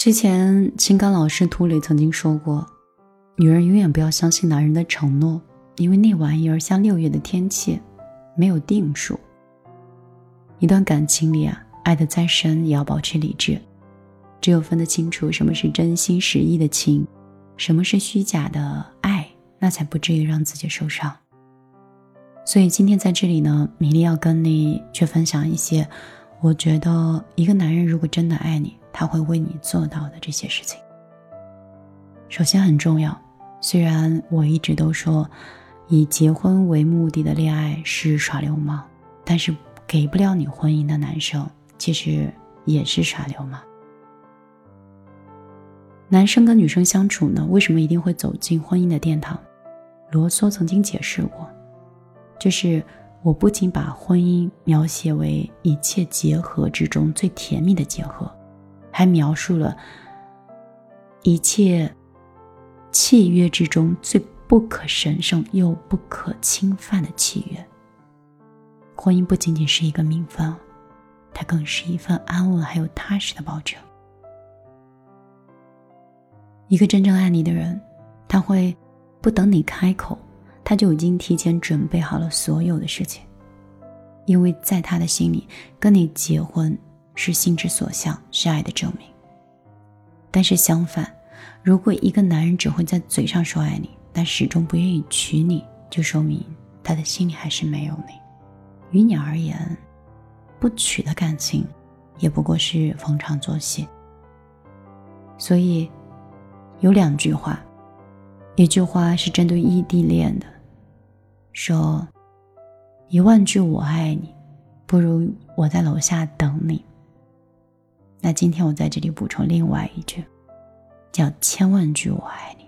之前情感老师涂磊曾经说过，女人永远不要相信男人的承诺，因为那玩意儿像六月的天气，没有定数。一段感情里啊，爱得再深也要保持理智，只有分得清楚什么是真心实意的情，什么是虚假的爱，那才不至于让自己受伤。所以今天在这里呢，米粒要跟你去分享一些，我觉得一个男人如果真的爱你。他会为你做到的这些事情。首先很重要，虽然我一直都说，以结婚为目的的恋爱是耍流氓，但是给不了你婚姻的男生，其实也是耍流氓。男生跟女生相处呢，为什么一定会走进婚姻的殿堂？罗梭曾经解释过，就是我不仅把婚姻描写为一切结合之中最甜蜜的结合。还描述了一切契约之中最不可神圣又不可侵犯的契约。婚姻不仅仅是一个名分，它更是一份安稳还有踏实的保证。一个真正爱你的人，他会不等你开口，他就已经提前准备好了所有的事情，因为在他的心里，跟你结婚。是心之所向，是爱的证明。但是相反，如果一个男人只会在嘴上说爱你，但始终不愿意娶你，就说明他的心里还是没有你。于你而言，不娶的感情，也不过是逢场作戏。所以，有两句话，一句话是针对异地恋的，说：“一万句我爱你，不如我在楼下等你。”那今天我在这里补充另外一句，叫“千万句我爱你，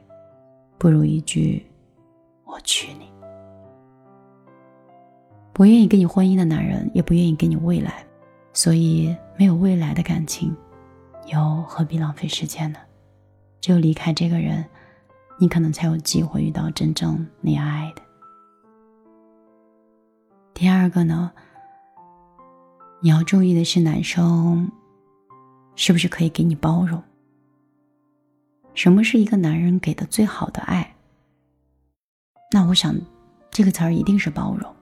不如一句我娶你”。不愿意跟你婚姻的男人，也不愿意给你未来，所以没有未来的感情，又何必浪费时间呢？只有离开这个人，你可能才有机会遇到真正你爱的。第二个呢，你要注意的是男生。是不是可以给你包容？什么是一个男人给的最好的爱？那我想，这个词儿一定是包容。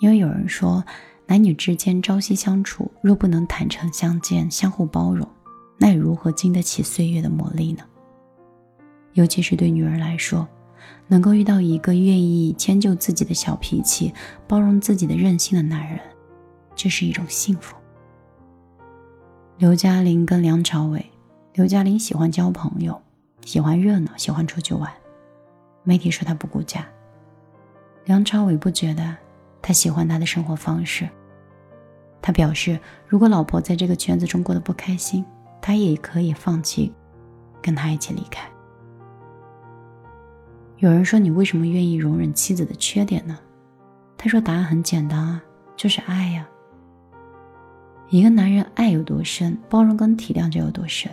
因为有人说，男女之间朝夕相处，若不能坦诚相见、相互包容，那又如何经得起岁月的磨砺呢？尤其是对女人来说，能够遇到一个愿意迁就自己的小脾气、包容自己的任性的男人，这是一种幸福。刘嘉玲跟梁朝伟，刘嘉玲喜欢交朋友，喜欢热闹，喜欢出去玩。媒体说他不顾家。梁朝伟不觉得，他喜欢他的生活方式。他表示，如果老婆在这个圈子中过得不开心，他也可以放弃，跟他一起离开。有人说，你为什么愿意容忍妻子的缺点呢？他说，答案很简单啊，就是爱呀。一个男人爱有多深，包容跟体谅就有多深。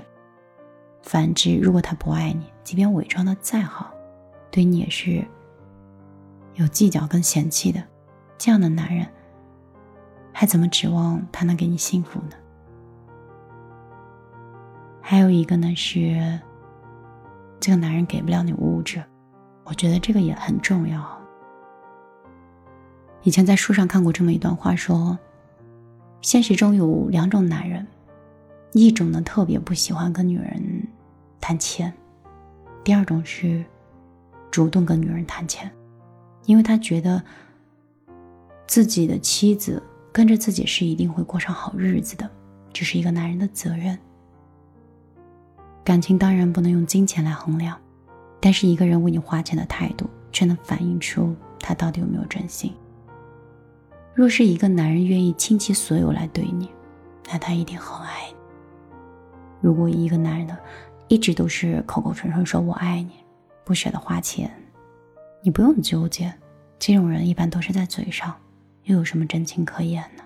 反之，如果他不爱你，即便伪装的再好，对你也是有计较跟嫌弃的。这样的男人，还怎么指望他能给你幸福呢？还有一个呢是，这个男人给不了你物质，我觉得这个也很重要。以前在书上看过这么一段话，说。现实中有两种男人，一种呢特别不喜欢跟女人谈钱，第二种是主动跟女人谈钱，因为他觉得自己的妻子跟着自己是一定会过上好日子的，这是一个男人的责任。感情当然不能用金钱来衡量，但是一个人为你花钱的态度，却能反映出他到底有没有真心。若是一个男人愿意倾其所有来对你，那他一定很爱你。如果一个男人呢，一直都是口口声声说我爱你，不舍得花钱，你不用纠结。这种人一般都是在嘴上，又有什么真情可言呢？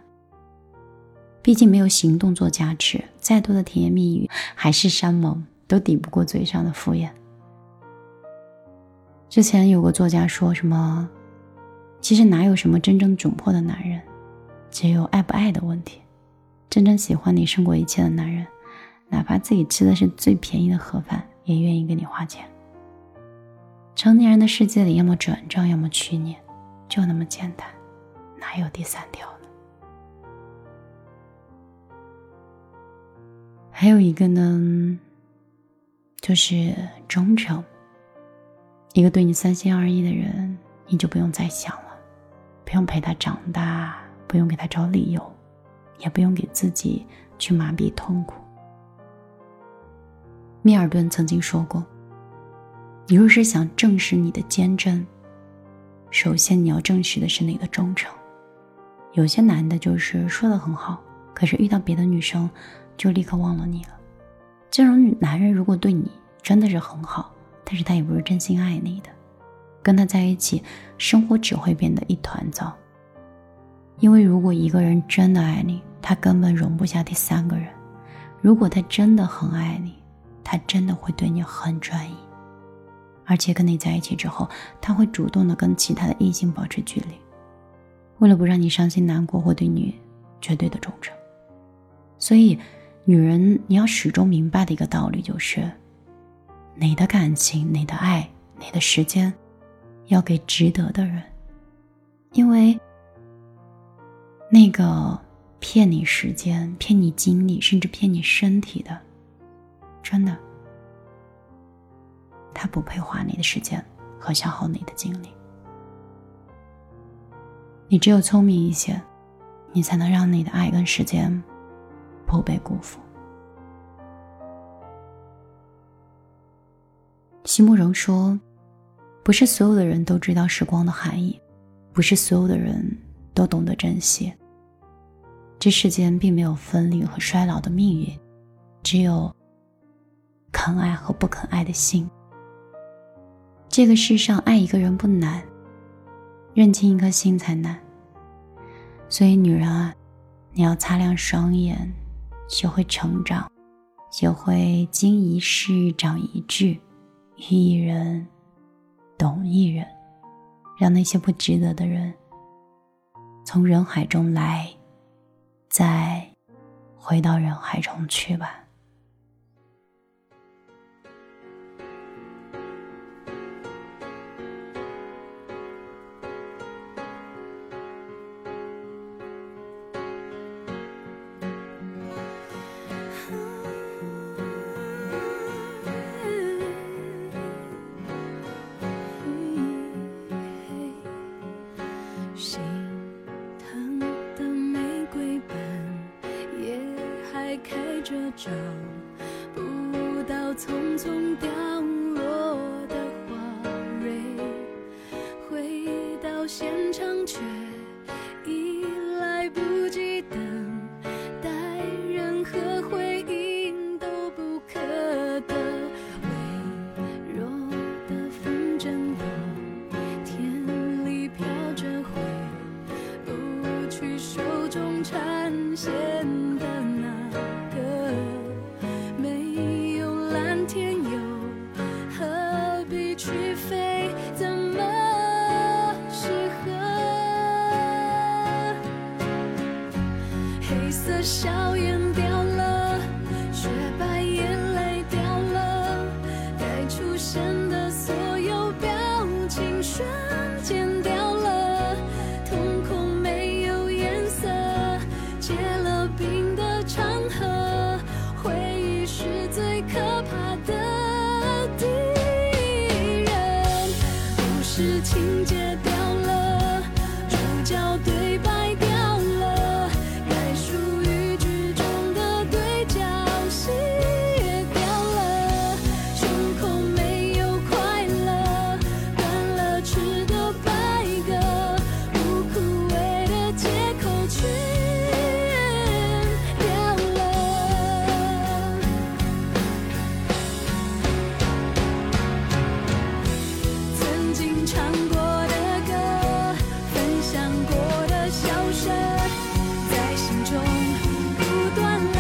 毕竟没有行动做加持，再多的甜言蜜语、海誓山盟，都抵不过嘴上的敷衍。之前有个作家说什么？其实哪有什么真正窘迫的男人，只有爱不爱的问题。真正喜欢你胜过一切的男人，哪怕自己吃的是最便宜的盒饭，也愿意给你花钱。成年人的世界里，要么转账，要么娶你，就那么简单，哪有第三条呢？还有一个呢，就是忠诚。一个对你三心二意的人，你就不用再想了，不用陪他长大，不用给他找理由，也不用给自己去麻痹痛苦。密尔顿曾经说过：“你若是想证实你的坚贞，首先你要证实的是你的忠诚。有些男的就是说的很好，可是遇到别的女生，就立刻忘了你了。这种男人如果对你真的是很好。”但是他也不是真心爱你的，跟他在一起，生活只会变得一团糟。因为如果一个人真的爱你，他根本容不下第三个人；如果他真的很爱你，他真的会对你很专一，而且跟你在一起之后，他会主动的跟其他的异性保持距离，为了不让你伤心难过，或对你绝对的忠诚。所以，女人你要始终明白的一个道理就是。你的感情，你的爱，你的时间，要给值得的人，因为那个骗你时间、骗你精力，甚至骗你身体的，真的，他不配花你的时间和消耗你的精力。你只有聪明一些，你才能让你的爱跟时间不被辜负。席慕容说：“不是所有的人都知道时光的含义，不是所有的人都懂得珍惜。这世间并没有分离和衰老的命运，只有肯爱和不肯爱的心。这个世上爱一个人不难，认清一颗心才难。所以，女人啊，你要擦亮双眼，学会成长，学会经一事长一智。”遇一人，懂一人，让那些不值得的人从人海中来，再回到人海中去吧。心疼的玫瑰瓣，也还开着，找不到，匆匆凋。色硝烟掉了雪白颜在心中不断。